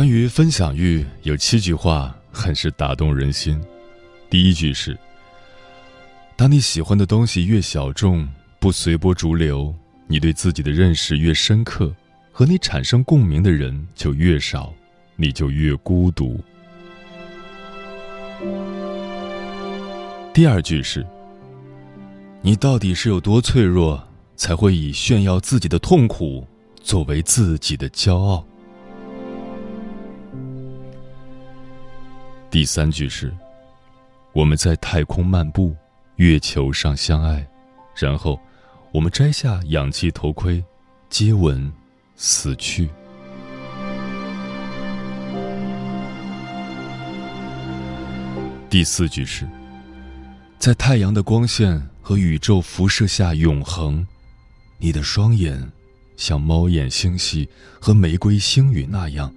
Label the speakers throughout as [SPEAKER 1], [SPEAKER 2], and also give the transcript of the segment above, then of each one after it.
[SPEAKER 1] 关于分享欲，有七句话很是打动人心。第一句是：当你喜欢的东西越小众，不随波逐流，你对自己的认识越深刻，和你产生共鸣的人就越少，你就越孤独。第二句是：你到底是有多脆弱，才会以炫耀自己的痛苦作为自己的骄傲？第三句是：我们在太空漫步，月球上相爱，然后我们摘下氧气头盔，接吻，死去。第四句是：在太阳的光线和宇宙辐射下永恒，你的双眼像猫眼星系和玫瑰星云那样，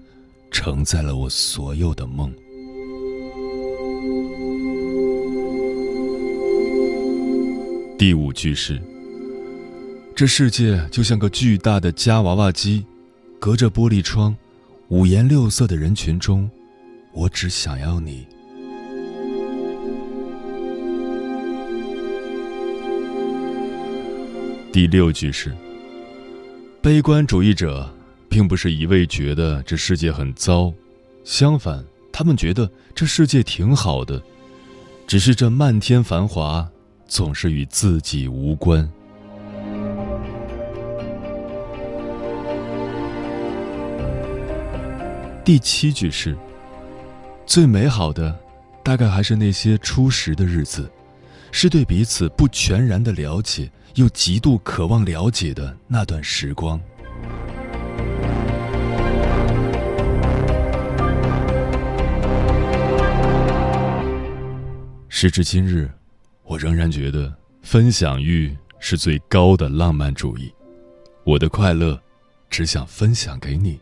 [SPEAKER 1] 承载了我所有的梦。第五句是：这世界就像个巨大的夹娃娃机，隔着玻璃窗，五颜六色的人群中，我只想要你。第六句是：悲观主义者并不是一味觉得这世界很糟，相反，他们觉得这世界挺好的，只是这漫天繁华。总是与自己无关。第七句是：最美好的，大概还是那些初识的日子，是对彼此不全然的了解，又极度渴望了解的那段时光。时至今日。我仍然觉得分享欲是最高的浪漫主义。我的快乐，只想分享给你。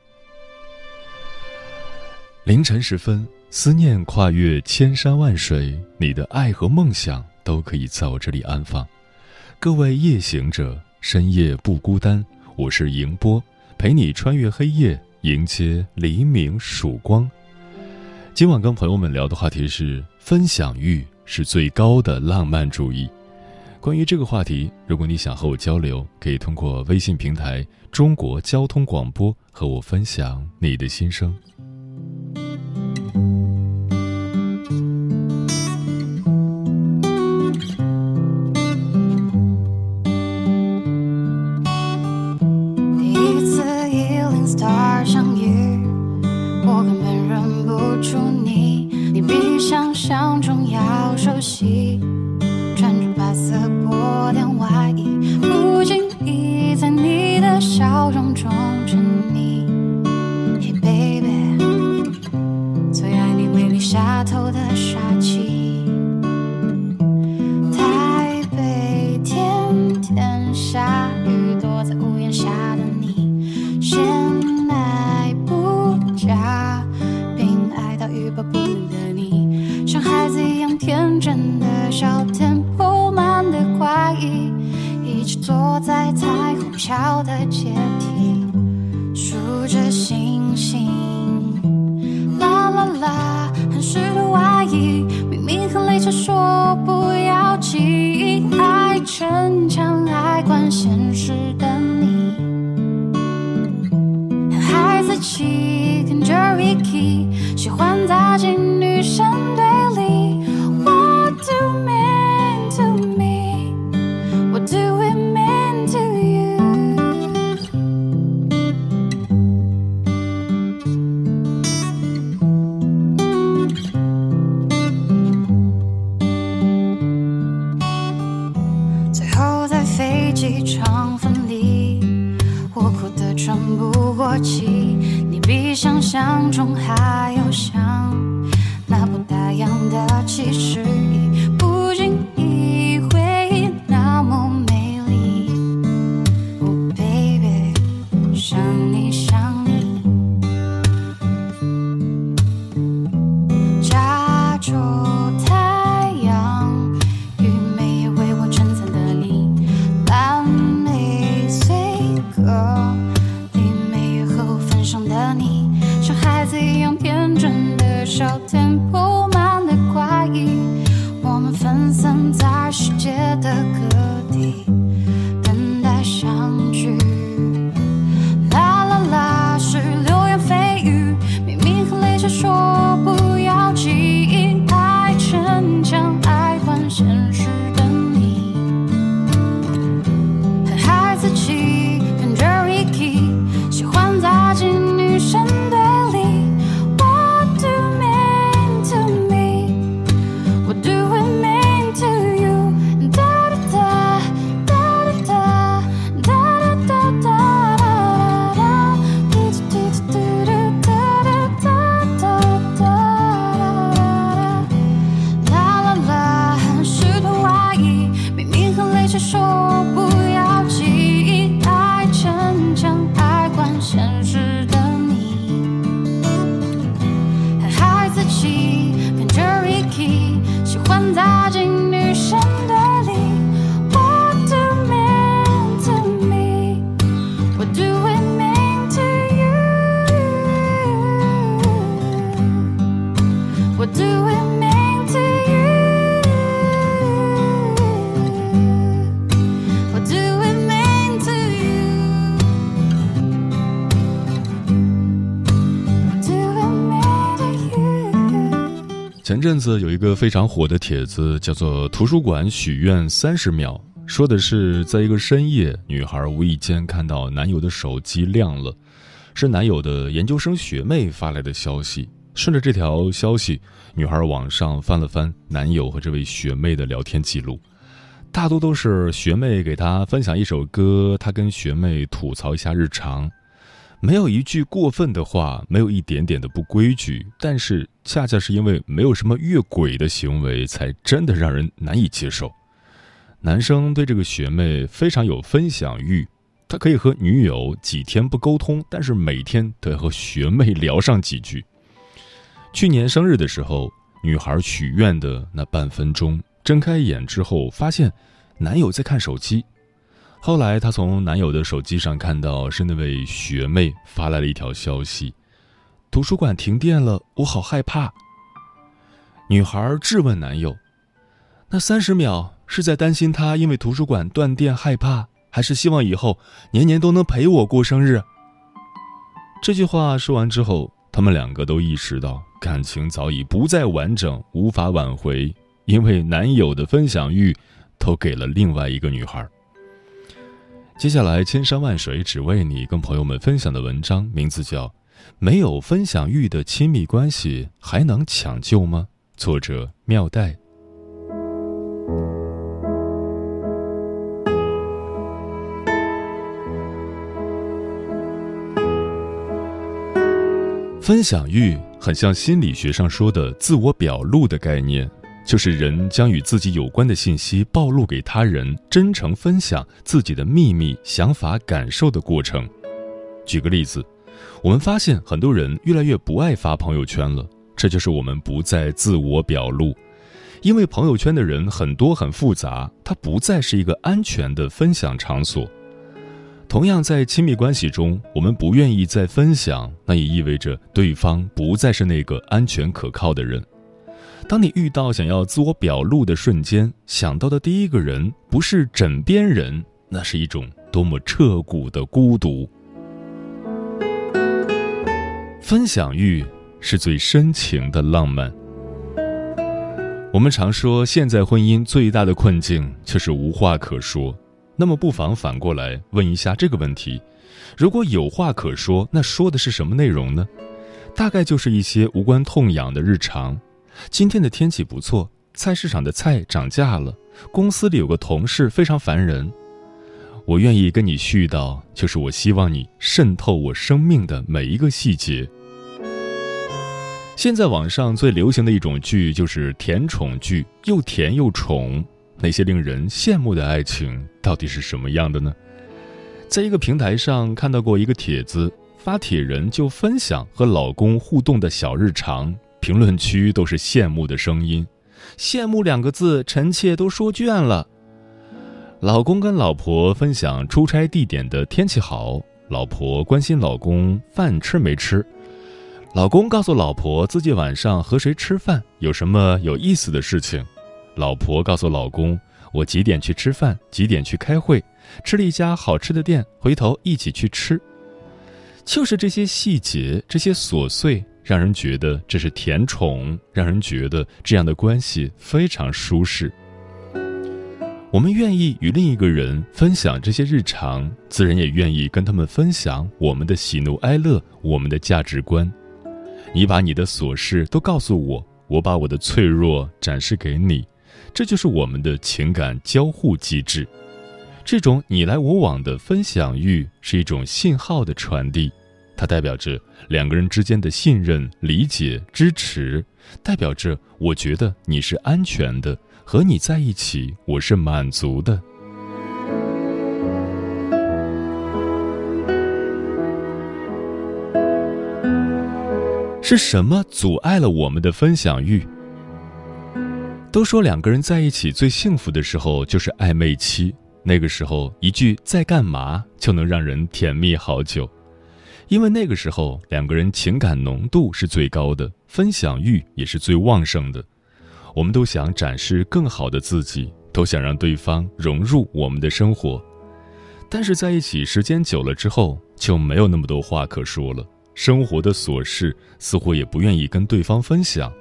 [SPEAKER 1] 凌晨时分，思念跨越千山万水，你的爱和梦想都可以在我这里安放。各位夜行者，深夜不孤单。我是迎波，陪你穿越黑夜，迎接黎明曙光。今晚跟朋友们聊的话题是分享欲。是最高的浪漫主义。关于这个话题，如果你想和我交流，可以通过微信平台“中国交通广播”和我分享你的心声。
[SPEAKER 2] 坐在彩虹桥的阶梯，数
[SPEAKER 1] 沉阵子有一个非常火的帖子，叫做“图书馆许愿三十秒”，说的是在一个深夜，女孩无意间看到男友的手机亮了，是男友的研究生学妹发来的消息。顺着这条消息，女孩网上翻了翻男友和这位学妹的聊天记录，大多都是学妹给她分享一首歌，她跟学妹吐槽一下日常。没有一句过分的话，没有一点点的不规矩，但是恰恰是因为没有什么越轨的行为，才真的让人难以接受。男生对这个学妹非常有分享欲，他可以和女友几天不沟通，但是每天都要和学妹聊上几句。去年生日的时候，女孩许愿的那半分钟，睁开眼之后发现男友在看手机。后来，她从男友的手机上看到是那位学妹发来了一条消息：“图书馆停电了，我好害怕。”女孩质问男友：“那三十秒是在担心他因为图书馆断电害怕，还是希望以后年年都能陪我过生日？”这句话说完之后，他们两个都意识到感情早已不再完整，无法挽回，因为男友的分享欲都给了另外一个女孩。接下来，千山万水只为你，跟朋友们分享的文章名字叫《没有分享欲的亲密关系还能抢救吗》，作者妙黛。分享欲很像心理学上说的自我表露的概念，就是人将与自己有关的信息暴露给他人，真诚分享自己的秘密、想法、感受的过程。举个例子，我们发现很多人越来越不爱发朋友圈了，这就是我们不再自我表露，因为朋友圈的人很多很复杂，它不再是一个安全的分享场所。同样，在亲密关系中，我们不愿意再分享，那也意味着对方不再是那个安全可靠的人。当你遇到想要自我表露的瞬间，想到的第一个人不是枕边人，那是一种多么彻骨的孤独。分享欲是最深情的浪漫。我们常说，现在婚姻最大的困境就是无话可说。那么，不妨反过来问一下这个问题：如果有话可说，那说的是什么内容呢？大概就是一些无关痛痒的日常。今天的天气不错，菜市场的菜涨价了，公司里有个同事非常烦人。我愿意跟你絮叨，就是我希望你渗透我生命的每一个细节。现在网上最流行的一种剧就是甜宠剧，又甜又宠。那些令人羡慕的爱情到底是什么样的呢？在一个平台上看到过一个帖子，发帖人就分享和老公互动的小日常，评论区都是羡慕的声音。羡慕两个字，臣妾都说倦了。老公跟老婆分享出差地点的天气好，老婆关心老公饭吃没吃。老公告诉老婆自己晚上和谁吃饭，有什么有意思的事情。老婆告诉老公，我几点去吃饭，几点去开会，吃了一家好吃的店，回头一起去吃。就是这些细节，这些琐碎，让人觉得这是甜宠，让人觉得这样的关系非常舒适。我们愿意与另一个人分享这些日常，自然也愿意跟他们分享我们的喜怒哀乐，我们的价值观。你把你的琐事都告诉我，我把我的脆弱展示给你，这就是我们的情感交互机制。这种你来我往的分享欲是一种信号的传递，它代表着两个人之间的信任、理解、支持，代表着我觉得你是安全的，和你在一起我是满足的。是什么阻碍了我们的分享欲？都说两个人在一起最幸福的时候就是暧昧期，那个时候一句“在干嘛”就能让人甜蜜好久，因为那个时候两个人情感浓度是最高的，分享欲也是最旺盛的。我们都想展示更好的自己，都想让对方融入我们的生活，但是在一起时间久了之后，就没有那么多话可说了。生活的琐事似乎也不愿意跟对方分享，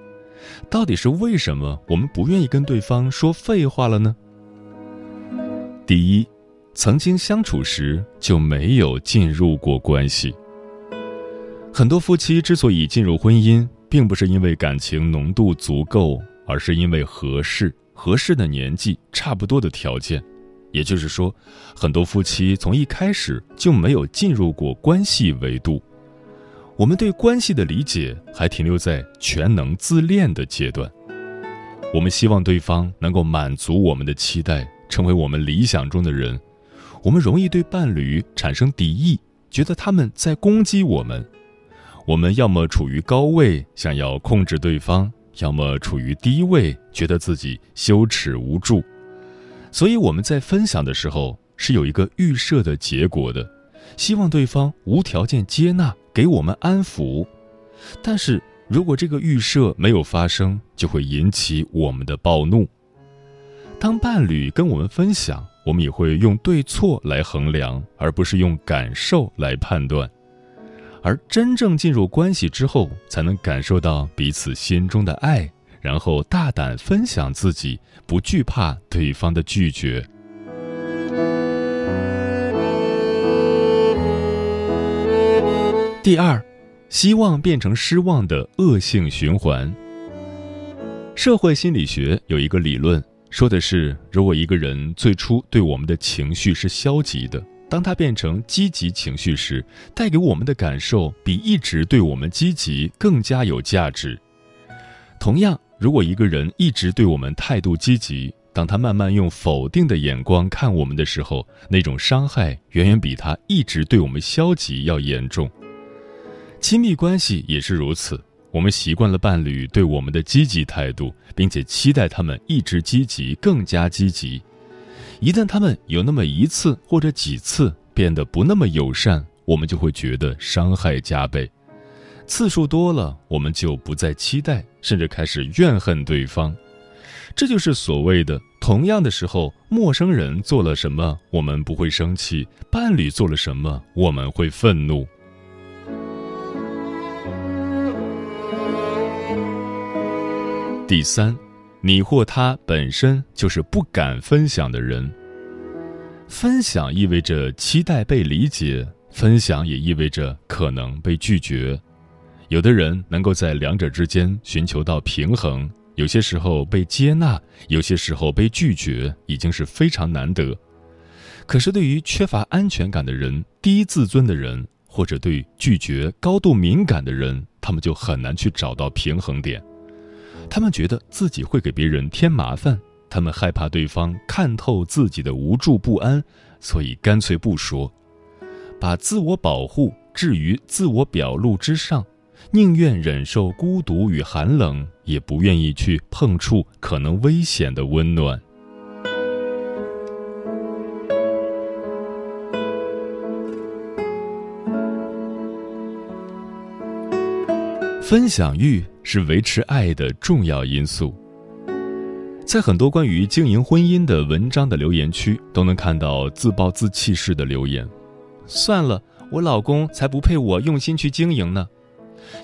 [SPEAKER 1] 到底是为什么我们不愿意跟对方说废话了呢？第一，曾经相处时就没有进入过关系。很多夫妻之所以进入婚姻，并不是因为感情浓度足够，而是因为合适、合适的年纪、差不多的条件。也就是说，很多夫妻从一开始就没有进入过关系维度。我们对关系的理解还停留在全能自恋的阶段。我们希望对方能够满足我们的期待，成为我们理想中的人。我们容易对伴侣产生敌意，觉得他们在攻击我们。我们要么处于高位，想要控制对方；要么处于低位，觉得自己羞耻无助。所以我们在分享的时候是有一个预设的结果的，希望对方无条件接纳。给我们安抚，但是如果这个预设没有发生，就会引起我们的暴怒。当伴侣跟我们分享，我们也会用对错来衡量，而不是用感受来判断。而真正进入关系之后，才能感受到彼此心中的爱，然后大胆分享自己，不惧怕对方的拒绝。第二，希望变成失望的恶性循环。社会心理学有一个理论，说的是，如果一个人最初对我们的情绪是消极的，当他变成积极情绪时，带给我们的感受比一直对我们积极更加有价值。同样，如果一个人一直对我们态度积极，当他慢慢用否定的眼光看我们的时候，那种伤害远远比他一直对我们消极要严重。亲密关系也是如此，我们习惯了伴侣对我们的积极态度，并且期待他们一直积极、更加积极。一旦他们有那么一次或者几次变得不那么友善我们就会觉得伤害加倍次数多了我们就不再期待甚至开始怨恨对方。这就是所谓的同样的时候陌生人做了什么我们不会生气伴侣做了什么我们会愤怒。第三你或他本身就是不敢分享的人。分享意味着期待被理解，分享也意味着可能被拒绝。有的人能够在两者之间寻求到平衡，有些时候被接纳，有些时候被拒绝，已经是非常难得。可是，对于缺乏安全感的人、低自尊的人，或者对拒绝高度敏感的人，他们就很难去找到平衡点。他们觉得自己会给别人添麻烦。他们害怕对方看透自己的无助不安，所以干脆不说，把自我保护置于自我表露之上，宁愿忍受孤独与寒冷，也不愿意去碰触可能危险的温暖。分享欲是维持爱的重要因素。在很多关于经营婚姻的文章的留言区，都能看到自暴自弃式的留言。算了，我老公才不配我用心去经营呢。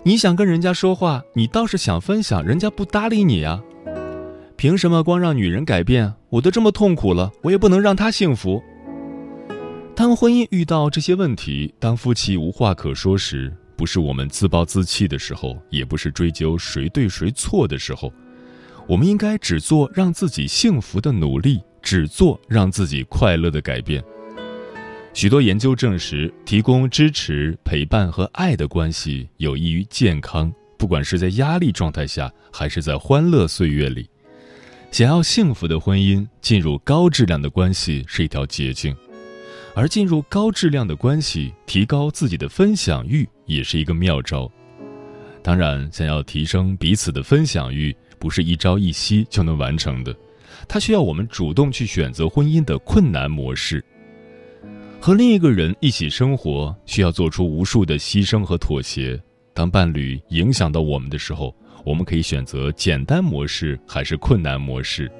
[SPEAKER 1] 你想跟人家说话，你倒是想分享，人家不搭理你呀。凭什么光让女人改变？我都这么痛苦了，我也不能让她幸福。当婚姻遇到这些问题，当夫妻无话可说时，不是我们自暴自弃的时候，也不是追究谁对谁错的时候。我们应该只做让自己幸福的努力，只做让自己快乐的改变。许多研究证实，提供支持、陪伴和爱的关系有益于健康，不管是在压力状态下，还是在欢乐岁月里。想要幸福的婚姻，进入高质量的关系是一条捷径，而进入高质量的关系，提高自己的分享欲也是一个妙招。当然，想要提升彼此的分享欲。不是一朝一夕就能完成的，它需要我们主动去选择婚姻的困难模式。和另一个人一起生活，需要做出无数的牺牲和妥协。当伴侣影响到我们的时候，我们可以选择简单模式还是困难模式。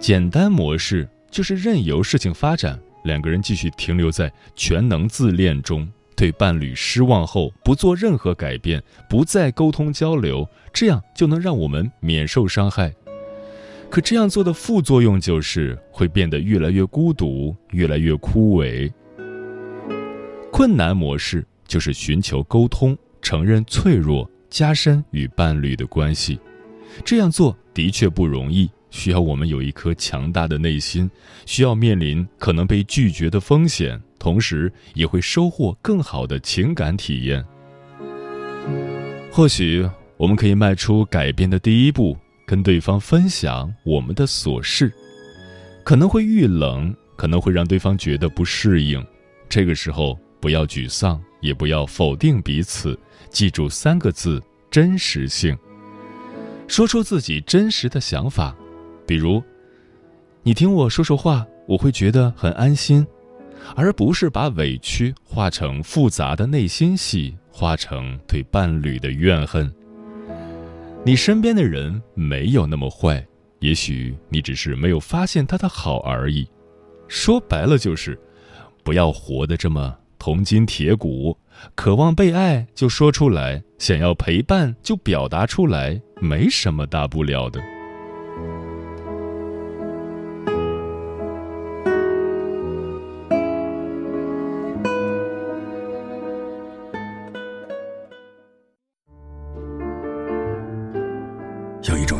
[SPEAKER 1] 简单模式就是任由事情发展，两个人继续停留在全能自恋中。对伴侣失望后，不做任何改变，不再沟通交流，这样就能让我们免受伤害。可这样做的副作用就是会变得越来越孤独，越来越枯萎。困难模式就是寻求沟通，承认脆弱，加深与伴侣的关系。这样做的确不容易，需要我们有一颗强大的内心，需要面临可能被拒绝的风险。同时也会收获更好的情感体验。或许我们可以迈出改变的第一步，跟对方分享我们的琐事，可能会遇冷，可能会让对方觉得不适应。这个时候不要沮丧，也不要否定彼此，记住三个字：真实性。说出自己真实的想法，比如，你听我说说话，我会觉得很安心。而不是把委屈化成复杂的内心戏，化成对伴侣的怨恨。你身边的人没有那么坏，也许你只是没有发现他的好而已。说白了就是，不要活得这么铜筋铁骨，渴望被爱就说出来，想要陪伴就表达出来，没什么大不了的。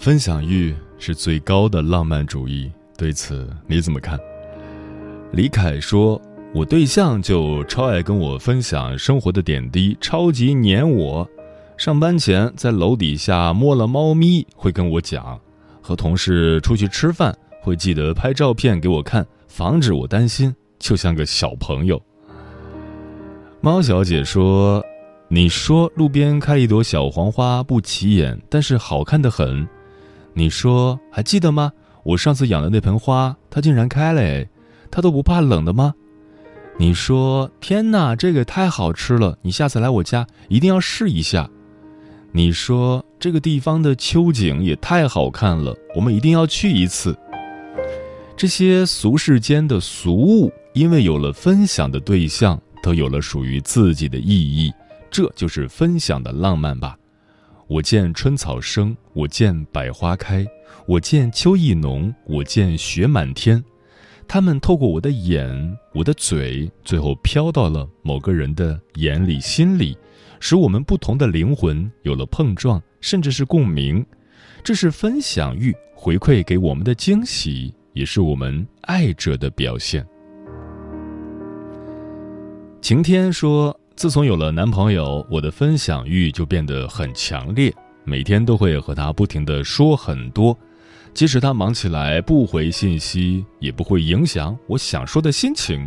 [SPEAKER 1] 分享欲是最高的浪漫主义，对此你怎么看？李凯说：“我对象就超爱跟我分享生活的点滴，超级黏我。上班前在楼底下摸了猫咪，会跟我讲；和同事出去吃饭，会记得拍照片给我看，防止我担心，就像个小朋友。”猫小姐说：“你说路边开一朵小黄花不起眼，但是好看的很。你说还记得吗？我上次养的那盆花，它竟然开了，它都不怕冷的吗？你说天哪，这个太好吃了！你下次来我家一定要试一下。你说这个地方的秋景也太好看了，我们一定要去一次。这些俗世间的俗物，因为有了分享的对象，都有了属于自己的意义。这就是分享的浪漫吧。我见春草生，我见百花开，我见秋意浓，我见雪满天。他们透过我的眼，我的嘴，最后飘到了某个人的眼里、心里，使我们不同的灵魂有了碰撞，甚至是共鸣。这是分享欲回馈给我们的惊喜，也是我们爱者的表现。晴天说。自从有了男朋友，我的分享欲就变得很强烈，每天都会和他不停的说很多，即使他忙起来不回信息，也不会影响我想说的心情，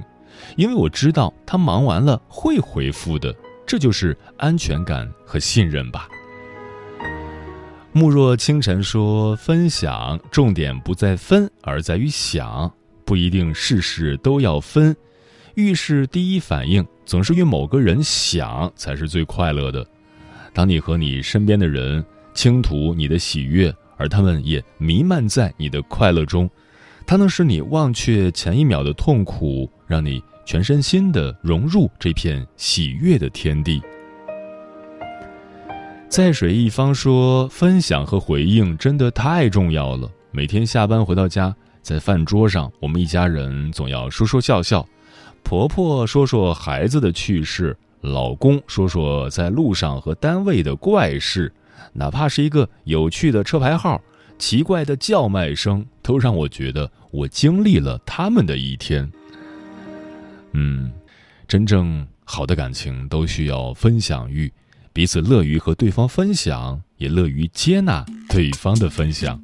[SPEAKER 1] 因为我知道他忙完了会回复的，这就是安全感和信任吧。慕若清晨说：“分享重点不在分，而在于想，不一定事事都要分。”遇事第一反应总是与某个人想才是最快乐的。当你和你身边的人倾吐你的喜悦，而他们也弥漫在你的快乐中，它能使你忘却前一秒的痛苦，让你全身心的融入这片喜悦的天地。在水一方说，分享和回应真的太重要了。每天下班回到家，在饭桌上，我们一家人总要说说笑笑。婆婆说说孩子的趣事，老公说说在路上和单位的怪事，哪怕是一个有趣的车牌号、奇怪的叫卖声，都让我觉得我经历了他们的一天。嗯，真正好的感情都需要分享欲，彼此乐于和对方分享，也乐于接纳对方的分享。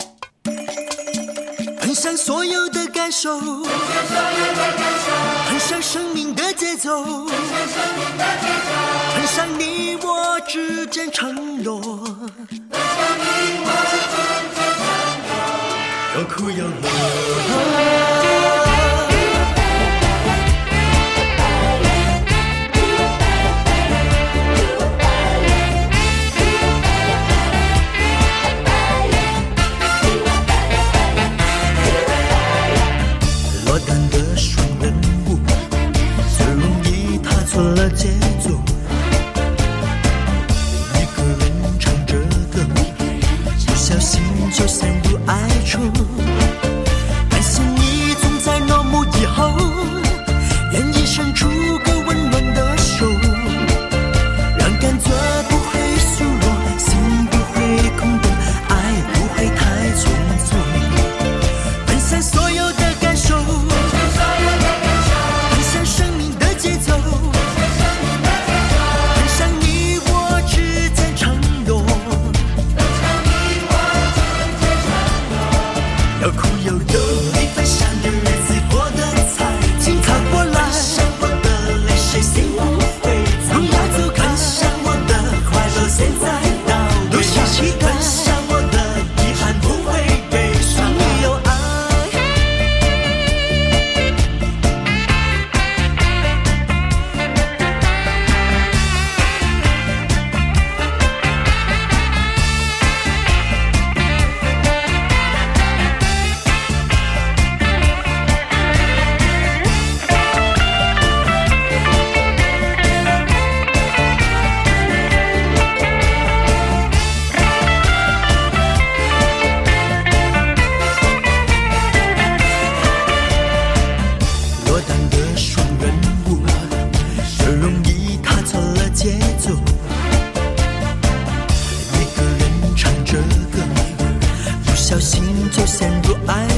[SPEAKER 3] 分享所有的感受。生命的节奏，穿上你我之间承诺，有哭有乐。陷入爱